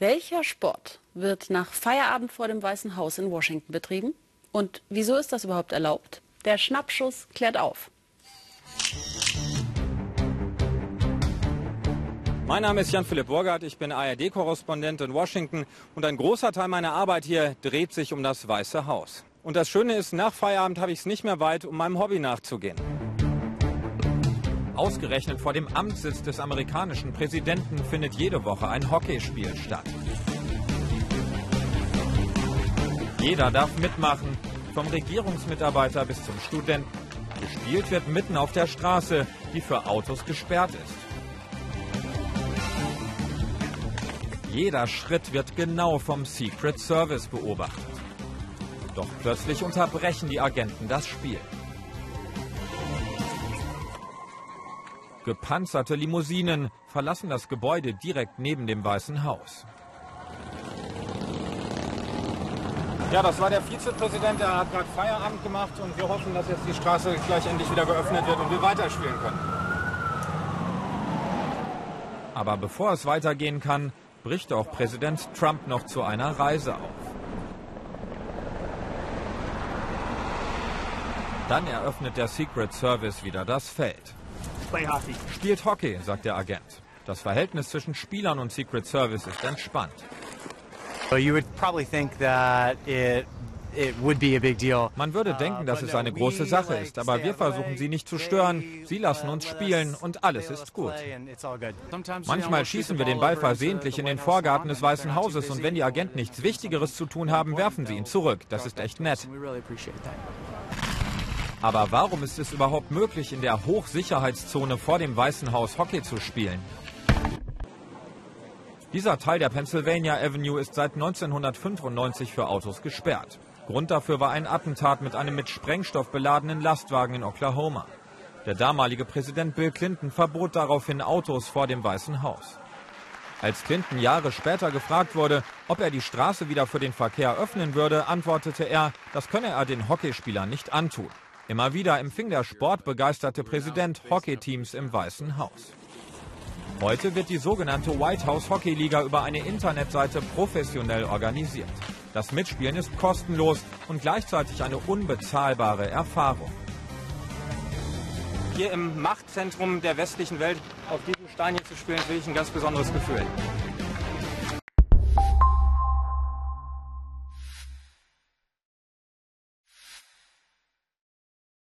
Welcher Sport wird nach Feierabend vor dem Weißen Haus in Washington betrieben? Und wieso ist das überhaupt erlaubt? Der Schnappschuss klärt auf. Mein Name ist Jan-Philipp Burgert, ich bin ARD-Korrespondent in Washington und ein großer Teil meiner Arbeit hier dreht sich um das Weiße Haus. Und das Schöne ist, nach Feierabend habe ich es nicht mehr weit, um meinem Hobby nachzugehen. Ausgerechnet vor dem Amtssitz des amerikanischen Präsidenten findet jede Woche ein Hockeyspiel statt. Jeder darf mitmachen, vom Regierungsmitarbeiter bis zum Studenten. Gespielt wird mitten auf der Straße, die für Autos gesperrt ist. Jeder Schritt wird genau vom Secret Service beobachtet. Doch plötzlich unterbrechen die Agenten das Spiel. Gepanzerte Limousinen verlassen das Gebäude direkt neben dem Weißen Haus. Ja, das war der Vizepräsident, der hat gerade Feierabend gemacht und wir hoffen, dass jetzt die Straße gleich endlich wieder geöffnet wird und wir weiterspielen können. Aber bevor es weitergehen kann, bricht auch Präsident Trump noch zu einer Reise auf. Dann eröffnet der Secret Service wieder das Feld. Spielt Hockey, sagt der Agent. Das Verhältnis zwischen Spielern und Secret Service ist entspannt. Man würde denken, dass es eine große Sache ist, aber wir versuchen sie nicht zu stören. Sie lassen uns spielen und alles ist gut. Manchmal schießen wir den Ball versehentlich in den Vorgarten des Weißen Hauses und wenn die Agenten nichts Wichtigeres zu tun haben, werfen sie ihn zurück. Das ist echt nett. Aber warum ist es überhaupt möglich, in der Hochsicherheitszone vor dem Weißen Haus Hockey zu spielen? Dieser Teil der Pennsylvania Avenue ist seit 1995 für Autos gesperrt. Grund dafür war ein Attentat mit einem mit Sprengstoff beladenen Lastwagen in Oklahoma. Der damalige Präsident Bill Clinton verbot daraufhin Autos vor dem Weißen Haus. Als Clinton Jahre später gefragt wurde, ob er die Straße wieder für den Verkehr öffnen würde, antwortete er, das könne er den Hockeyspielern nicht antun. Immer wieder empfing der sportbegeisterte Präsident Hockeyteams im Weißen Haus. Heute wird die sogenannte White House Hockey Liga über eine Internetseite professionell organisiert. Das Mitspielen ist kostenlos und gleichzeitig eine unbezahlbare Erfahrung. Hier im Machtzentrum der westlichen Welt auf diesem Stein hier zu spielen, ist wirklich ein ganz besonderes Gefühl.